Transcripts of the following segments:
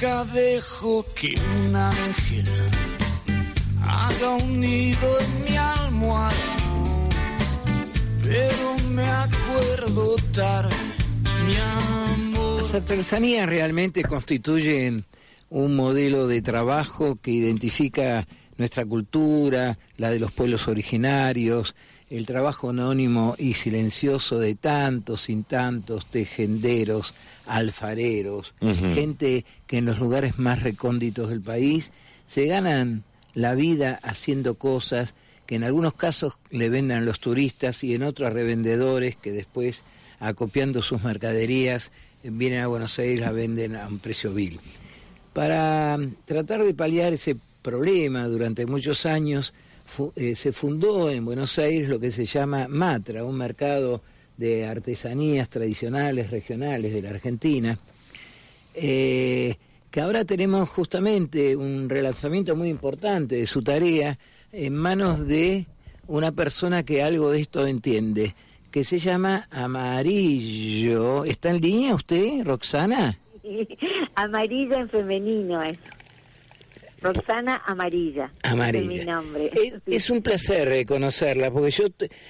nunca dejo que un ángel haga un nido en mi almohada, pero me acuerdo tarde, mi amor. Las artesanías realmente constituyen un modelo de trabajo que identifica nuestra cultura, la de los pueblos originarios, el trabajo anónimo y silencioso de tantos sin tantos tejenderos, alfareros, gente que en los lugares más recónditos del país se ganan la vida haciendo cosas que en algunos casos le vendan los turistas y en otros revendedores que después, acopiando sus mercaderías, vienen a Buenos Aires y la venden a un precio vil. Para tratar de paliar ese problema durante muchos años, eh, se fundó en Buenos Aires lo que se llama Matra, un mercado de artesanías tradicionales, regionales de la Argentina, eh, que ahora tenemos justamente un relanzamiento muy importante de su tarea en manos de una persona que algo de esto entiende, que se llama Amarillo. ¿Está en línea usted, Roxana? Amarillo en femenino es. Roxana Amarilla. Amarilla. Es mi nombre. Es, un placer conocerla, porque yo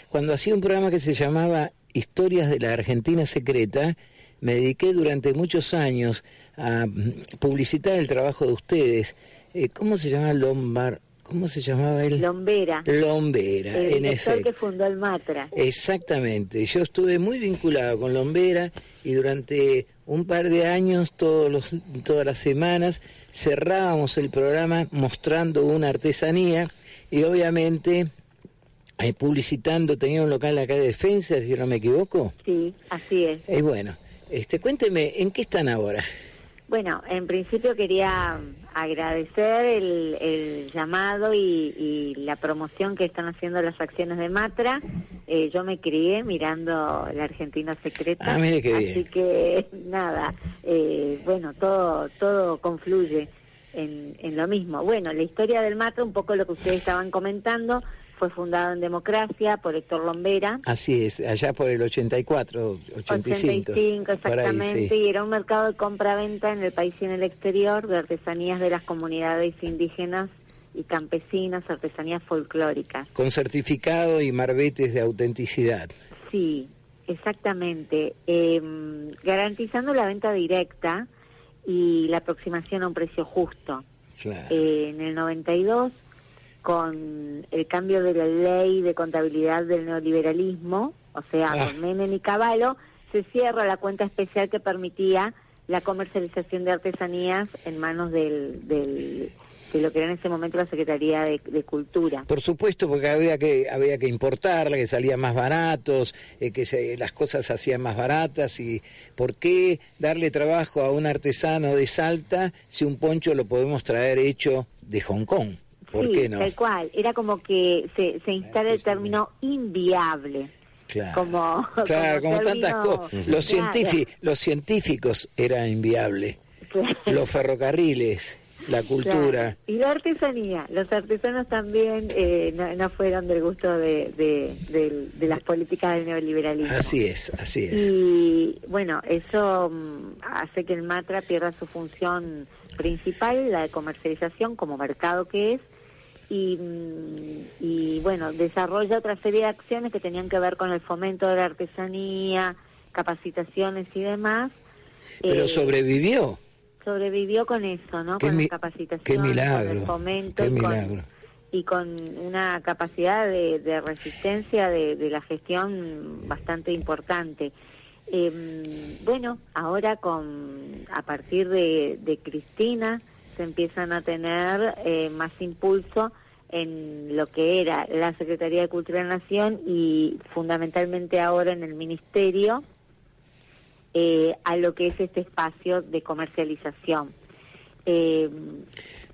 cuando hacía un programa que se llamaba Historias de la Argentina Secreta, me dediqué durante muchos años a mm, publicitar el trabajo de ustedes. Eh, ¿Cómo se llama Lombard? ¿Cómo se llamaba él? Lombera. Lombera, el en efecto. que fundó el Matra. Exactamente. Yo estuve muy vinculado con Lombera y durante un par de años, todos los, todas las semanas, cerrábamos el programa mostrando una artesanía y obviamente eh, publicitando, tenía un local acá de defensa, si yo no me equivoco. Sí, así es. Y bueno, este, cuénteme, ¿en qué están ahora? Bueno, en principio quería agradecer el, llamado y, la promoción que están haciendo las acciones de Matra. Eh, yo me crié mirando la Argentina Secreta, ah, mire qué así que nada, eh, bueno, todo todo confluye en, en lo mismo. Bueno, la historia del Matra, un poco lo que ustedes estaban comentando, fue fundado en democracia por Héctor Lombera. Así es, allá por el 84, 85. 85, exactamente, y era un mercado de compra-venta en el país y en el exterior de artesanías de las comunidades indígenas y campesinas, artesanías folclóricas. Con certificado y marbetes de autenticidad. Sí, exactamente. Em, garantizando la venta directa y la aproximación a un precio justo. Claro. Eh, en el 92 con el cambio de la ley de contabilidad del neoliberalismo, o sea, ah. con Menem y Caballo, se cierra la cuenta especial que permitía la comercialización de artesanías en manos del, de lo que era en ese momento la Secretaría de, Cultura. Por supuesto, porque había que había que importarla, que salían más baratos, eh, que se, las cosas se hacían más baratas y ¿por qué darle trabajo a un artesano de Salta si un poncho lo podemos traer hecho de Hong Kong? Sí, Tal cual, era como que se, se instala el término inviable. Claro, como, claro, como, tantas cosas. Los, científicos, los científicos eran inviables. Los ferrocarriles, la cultura. Y la artesanía. Los artesanos también eh, no, fueron del gusto de, de, de, las políticas del neoliberalismo. Así es, así es. Y bueno, eso mm, hace que el Matra pierda su función principal, la de comercialización como mercado que es, y, y, bueno, desarrolla otra serie de acciones que tenían que ver con el fomento de la artesanía, capacitaciones y demás. Pero eh, sobrevivió. Sobrevivió con eso, ¿no? con la capacitación, qué milagro, con el fomento qué y, milagro. Con, y con una capacidad de, de resistencia de, de, la gestión bastante importante. Eh, bueno, ahora con a partir de, de Cristina, empiezan a tener eh, más impulso en lo que era la Secretaría de Cultura de la Nación y fundamentalmente ahora en el Ministerio eh, a lo que es este espacio de comercialización. Eh,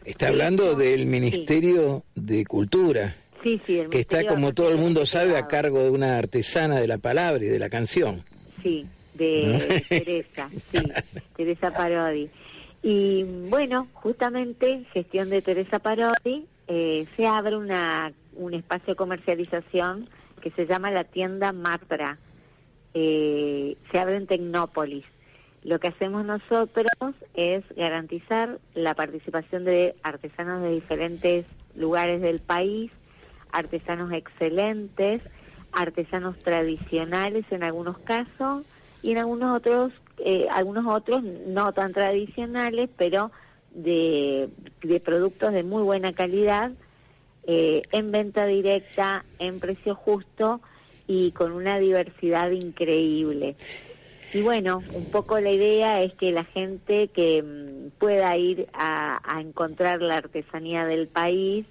está hablando del Ministerio de Cultura. Sí, sí, que está, como todo el mundo sabe, a cargo de una artesana de la palabra y de la canción. Sí, de Teresa, sí, Teresa Parodi. Y bueno, justamente gestión de Teresa Parodi, eh, se abre una, un espacio de comercialización que se llama la tienda Matra. Eh, se abre en Tecnópolis. Lo que hacemos nosotros es garantizar la participación de artesanos de diferentes lugares del país, artesanos excelentes, artesanos tradicionales en algunos casos y en algunos otros, eh, algunos otros no tan tradicionales, pero de, productos de muy buena calidad, eh, en venta directa, en precio justo y con una diversidad increíble. Y bueno, un poco la idea es que la gente que mm, pueda ir a, a, encontrar la artesanía del país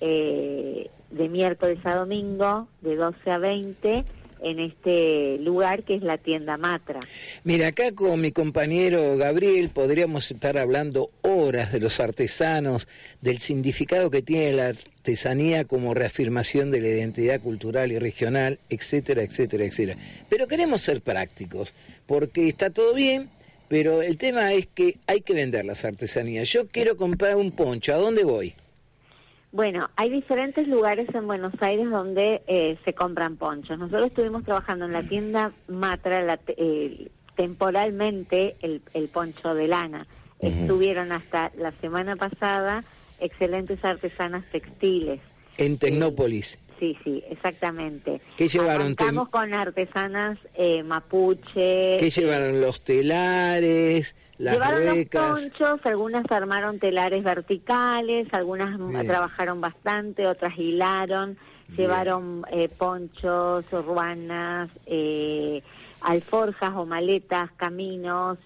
eh, de miércoles a domingo, de 12 a 20, en este lugar que es la tienda Matra. Mira, acá con mi compañero Gabriel podríamos estar hablando horas de los artesanos, del significado que tiene la artesanía como reafirmación de la identidad cultural y regional, etcétera, etcétera, etcétera. Pero queremos ser prácticos, porque está todo bien, pero el tema es que hay que vender las artesanías. Yo quiero comprar un poncho, ¿a dónde voy? Bueno, hay diferentes lugares en Buenos Aires donde eh, se compran ponchos. Nosotros estuvimos trabajando en la tienda Matra la, eh, temporalmente el, el, poncho de lana. Uh -huh. Estuvieron hasta la semana pasada excelentes artesanas textiles. En Tecnópolis. Eh, sí, sí, exactamente. ¿Qué llevaron? Estamos con artesanas eh, mapuche. ¿Qué llevaron? Los telares, las Llevaron ruecas. los ponchos, algunas armaron telares verticales, algunas Bien. trabajaron bastante, otras hilaron, Bien. llevaron eh, ponchos, ruanas, eh, alforjas o maletas, caminos.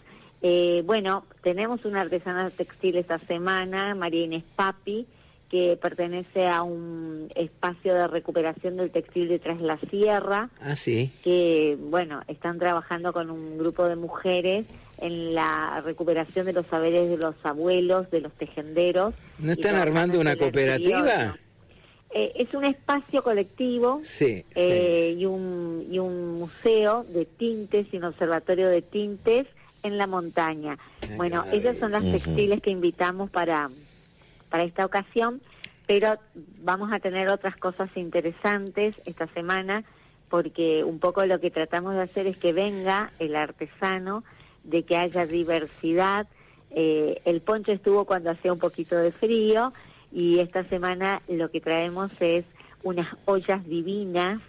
Eh, bueno, tenemos una artesana textil esta semana, María Inés Papi, que pertenece a un espacio de recuperación del textil de Tras la Sierra, Ah, sí. que, bueno, están trabajando con un grupo de mujeres en la recuperación de los saberes de los abuelos, de los tejenderos. ¿No están armando una cooperativa? Eh, es un espacio colectivo Sí. eh, y, un, y un museo de tintes y un observatorio de tintes en la montaña. Bueno, esas son las textiles que invitamos para, para esta ocasión, pero vamos a tener otras cosas interesantes esta semana porque un poco lo que tratamos de hacer es que venga el artesano, de que haya diversidad. Eh, el poncho estuvo cuando hacía un poquito de frío y esta semana lo que traemos es unas ollas divinas.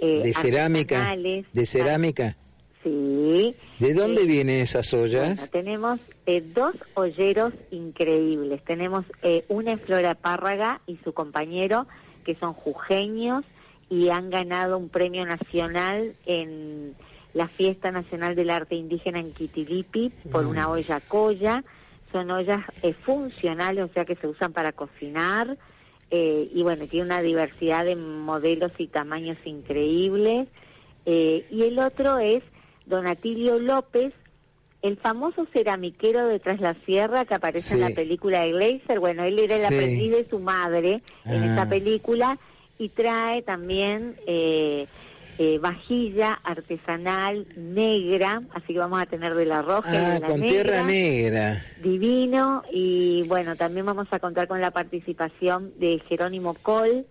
eh, De cerámica. artesanales. De cerámica. Sí. ¿De dónde Eh, vienen esas ollas? bueno, tenemos eh, dos olleros increíbles. Tenemos eh, una es Flora Párraga y su compañero, que son jujeños y han ganado un premio nacional en la Fiesta Nacional del Arte Indígena en Quitilipi por Mm. una olla colla. Son ollas eh, funcionales, o sea que se usan para cocinar. eh, y bueno, tiene una diversidad de modelos y tamaños increíbles. Eh, y el otro es Don Atilio López, el famoso ceramiquero de Tras la Sierra que aparece en la película de Glazer. Bueno, él era el Sí. aprendiz de su madre en Ah. esa película y trae también eh, eh, vajilla artesanal negra, así que vamos a tener de la roja y Ah, de la con negra tierra negra. divino y bueno, también vamos a contar con la participación de Jerónimo Col,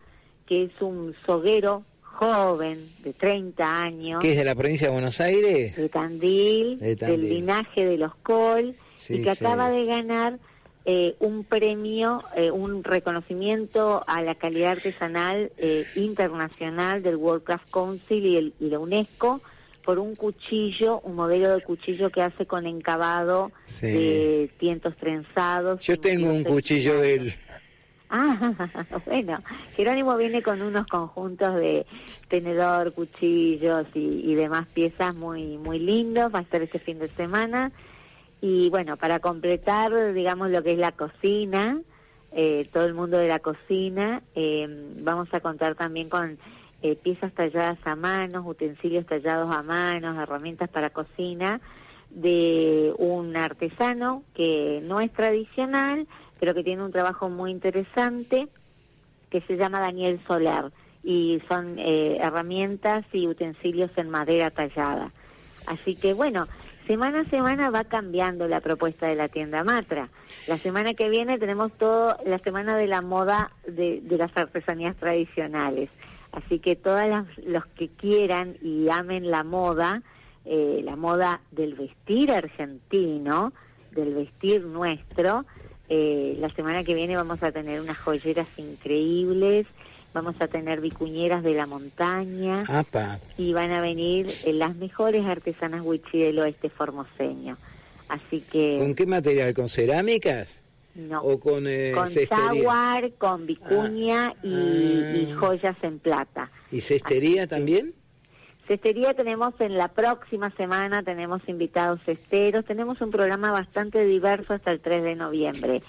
que es un soguero joven de 30 años, ¿Qué es de la provincia de Buenos Aires? de Tandil, De Tandil. del linaje de los Col, Sí, y que sí. acaba de ganar eh, un premio, eh, un reconocimiento a la calidad artesanal eh, internacional del World Craft Council y, el- y la UNESCO por un cuchillo, un modelo de cuchillo que hace con encabado Sí. de tientos trenzados. Yo tengo un cuchillo de él. Ah, bueno, Jerónimo viene con unos conjuntos de tenedor, cuchillos y, demás piezas muy muy lindos, va a estar este fin de semana. Y bueno, para completar, digamos, lo que es la cocina, eh, todo el mundo de la cocina, eh, vamos a contar también con eh, piezas talladas a manos, utensilios tallados a manos, herramientas para cocina, de un artesano que no es tradicional, pero que tiene un trabajo muy interesante, que se llama Daniel Soler, y son eh, herramientas y utensilios en madera tallada. Así que bueno, semana a semana va cambiando la propuesta de la tienda Matra. La semana que viene tenemos todo la semana de la moda de, de las artesanías tradicionales. Así que todos los que quieran y amen la moda eh, la moda del vestir argentino, del vestir nuestro. Eh, la semana que viene vamos a tener unas joyeras increíbles, vamos a tener vicuñeras de la montaña y van a venir eh, las mejores artesanas huichi del oeste formoseño. Así que... ¿Con qué material? ¿Con cerámicas? No. ¿O con eh, Con jaguar, con vicuña y, y, Ah. joyas en plata. ¿Y cestería también? Cestería tenemos en la próxima semana, tenemos invitados cesteros, tenemos un programa bastante diverso hasta el 3 de noviembre.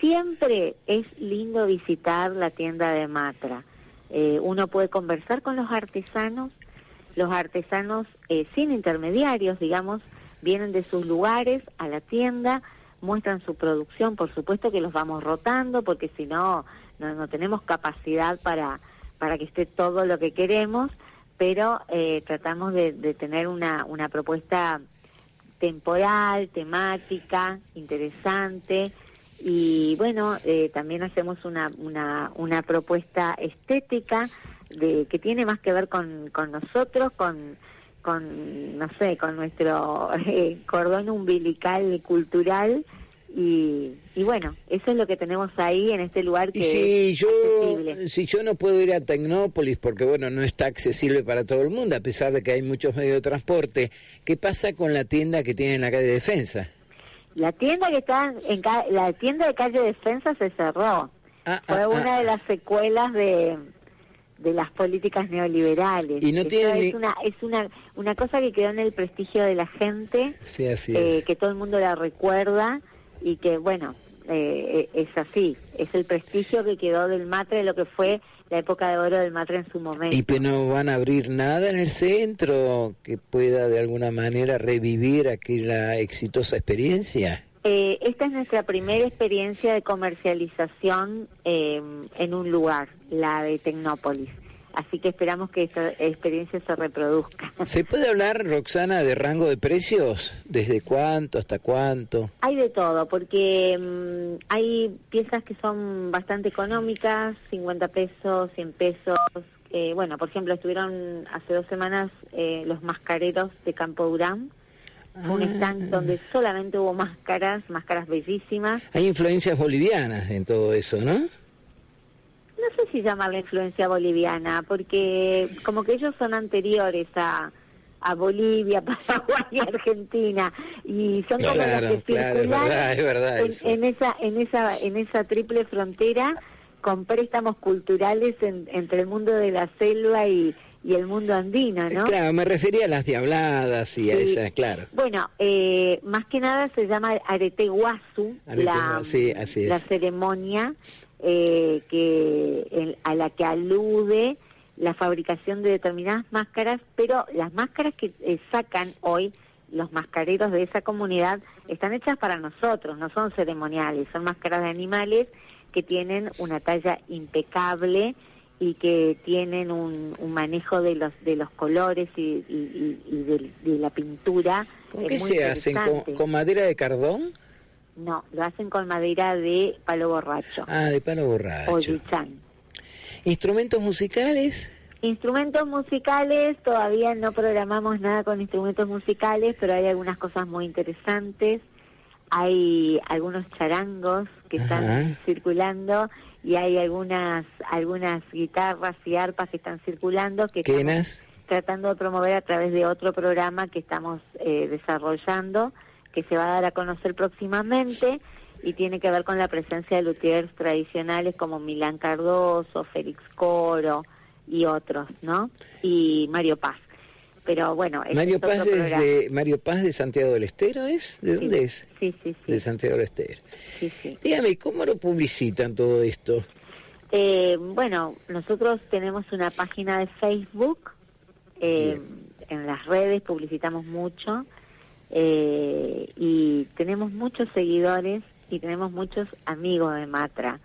Siempre es lindo visitar la tienda de Matra. Eh, uno puede conversar con los artesanos, los artesanos eh, sin intermediarios, digamos, vienen de sus lugares a la tienda, muestran su producción, por supuesto que los vamos rotando, porque si no, no, no tenemos capacidad para, para que esté todo lo que queremos, pero eh, tratamos de, de tener una, una propuesta temporal, temática, interesante. Y bueno, eh, también hacemos una, una, una propuesta estética de que tiene más que ver con, con nosotros, con, con, no sé, con nuestro eh, cordón umbilical cultural. Y, y bueno, eso es lo que tenemos ahí en este lugar que si es yo, accesible. si yo no puedo ir a Tecnópolis porque bueno, no está accesible para todo el mundo, a pesar de que hay muchos medios de transporte, ¿qué pasa con la tienda que tiene en la calle Defensa? La tienda que está en ca- la tienda de calle Defensa se cerró. Ah, Fue ah, una ah. de las secuelas de, de las políticas neoliberales. Y no tiene es una es una una cosa que quedó en el prestigio de la gente, Sí, así eh, es. que todo el mundo la recuerda y que bueno eh, es así, es el prestigio que quedó del Matre, lo que fue la época de oro del Matre en su momento. ¿Y pero no van a abrir nada en el centro que pueda de alguna manera revivir aquella exitosa experiencia? Eh, esta es nuestra primera experiencia de comercialización eh, en un lugar, la de Tecnópolis. Así que esperamos que esta experiencia se reproduzca. ¿Se puede hablar, Roxana, de rango de precios? ¿Desde cuánto hasta cuánto? Hay de todo, porque mm, hay piezas que son bastante económicas, 50 pesos, 100 pesos. Eh, bueno, por ejemplo, estuvieron hace dos semanas eh, los mascareros de Campo Durán, un Ah. stand donde solamente hubo máscaras, máscaras bellísimas. Hay influencias bolivianas en todo eso, ¿no? Si llamarla influencia boliviana, porque como que ellos son anteriores a, a Bolivia, Paraguay y Argentina, y son como Claro, los que claro, es circulan verdad, es verdad en, en esa en esa en esa triple frontera con préstamos culturales en- entre el mundo de la selva y, y el mundo andino, ¿no? Claro, me refería a las diabladas y a esas, claro. Bueno, eh, más que nada se llama arete guasu, Arete la, guasu, sí, así es. la ceremonia eh, que el- a la que alude la fabricación de determinadas máscaras, pero las máscaras que eh, sacan hoy los mascareros de esa comunidad están hechas para nosotros, no son ceremoniales, son máscaras de animales que tienen una talla impecable y que tienen un, un manejo de los de los colores y, y- de, de la pintura. ¿Con qué se hacen? ¿Con, madera de cardón? No, lo hacen con madera de palo borracho Ah, de palo o borracho. yuchán. ¿Instrumentos musicales? Instrumentos musicales, todavía no programamos nada con instrumentos musicales, pero hay algunas cosas muy interesantes. Hay algunos charangos que están circulando y hay algunas algunas guitarras y arpas que están circulando que estamos tratando de promover a través de otro programa que estamos eh, desarrollando, que se va a dar a conocer próximamente y tiene que ver con la presencia de luthiers tradicionales como Milán Cardoso, Félix Coro y otros, ¿no? Y Mario Paz. Pero bueno, Mario Paz, es programa. de, Mario Paz de Santiago del Estero, ¿es? ¿De Sí, dónde es? Sí, sí, sí. De Santiago del Estero. sí, sí. Dígame, ¿cómo lo publicitan todo esto? Eh, bueno, nosotros tenemos una página de Facebook, eh, en las redes publicitamos mucho eh, y tenemos muchos seguidores y tenemos muchos amigos de Matra,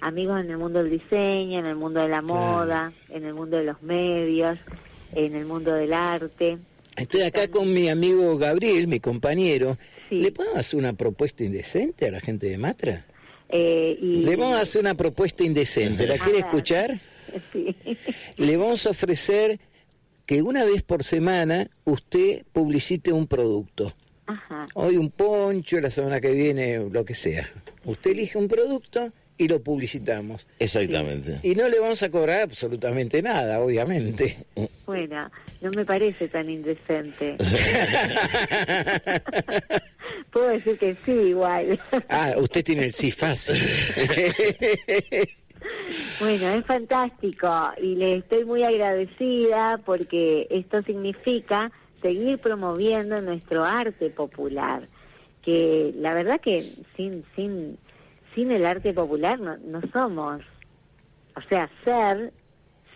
amigos en el mundo del diseño, en el mundo de la moda, en el mundo de los medios, en el mundo del arte. Estoy acá con mi amigo Gabriel, mi compañero. Sí. ¿Le podemos hacer una propuesta indecente a la gente de Matra? Eh, y, Le vamos a hacer una propuesta indecente. ¿La quiere ver. escuchar? Sí. Le vamos a ofrecer que una vez por semana usted publicite un producto. Ajá. Hoy un poncho, la semana que viene lo que sea. Usted elige un producto y lo publicitamos. Exactamente. Y no le vamos a cobrar absolutamente nada, obviamente. Bueno, no me parece tan indecente. Puedo decir que sí, igual. ah, usted tiene el sí fácil. Bueno, es fantástico y le estoy muy agradecida porque esto significa seguir promoviendo nuestro arte popular, que la verdad que sin sin sin el arte popular no, no somos, o sea, ser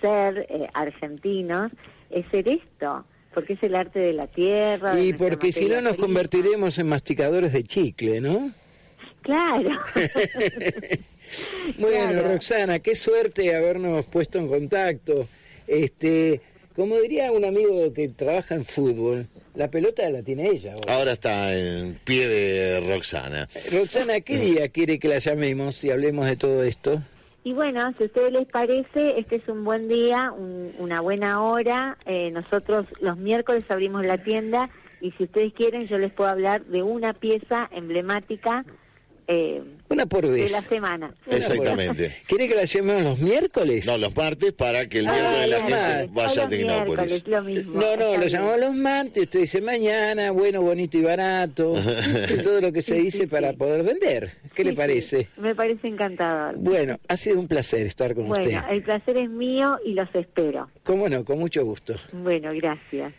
ser eh, argentinos es ser esto, porque es el arte de la tierra. de y porque si no nos prima. convertiremos en masticadores de chicle, ¿no? Claro. Bueno, Claro. Roxana, qué suerte habernos puesto en contacto. Este, como diría un amigo que trabaja en fútbol, la pelota la tiene ella. ahora. Ahora está en pie de Roxana. Roxana, ¿qué día quiere que la llamemos y hablemos de todo esto? Y bueno, si a ustedes les parece, este es un buen día, un- una buena hora. Eh, nosotros los miércoles abrimos la tienda y si ustedes quieren yo les puedo hablar de una pieza emblemática eh, Una por de vez. la semana. Exactamente. ¿Quiere que la llamemos los miércoles? No, los martes para que el Ah, miércoles la los gente martes. vaya a Tecnópolis. miércoles, lo mismo. No, no, lo llamamos los martes, usted dice mañana, bueno, bonito y barato, y todo lo que se Sí, dice sí, para sí. poder vender. ¿Qué Sí, le sí, parece? me parece encantador. Bueno, ha sido un placer estar con Bueno, usted. el placer es mío y los espero. Cómo no, con mucho gusto. Bueno, gracias.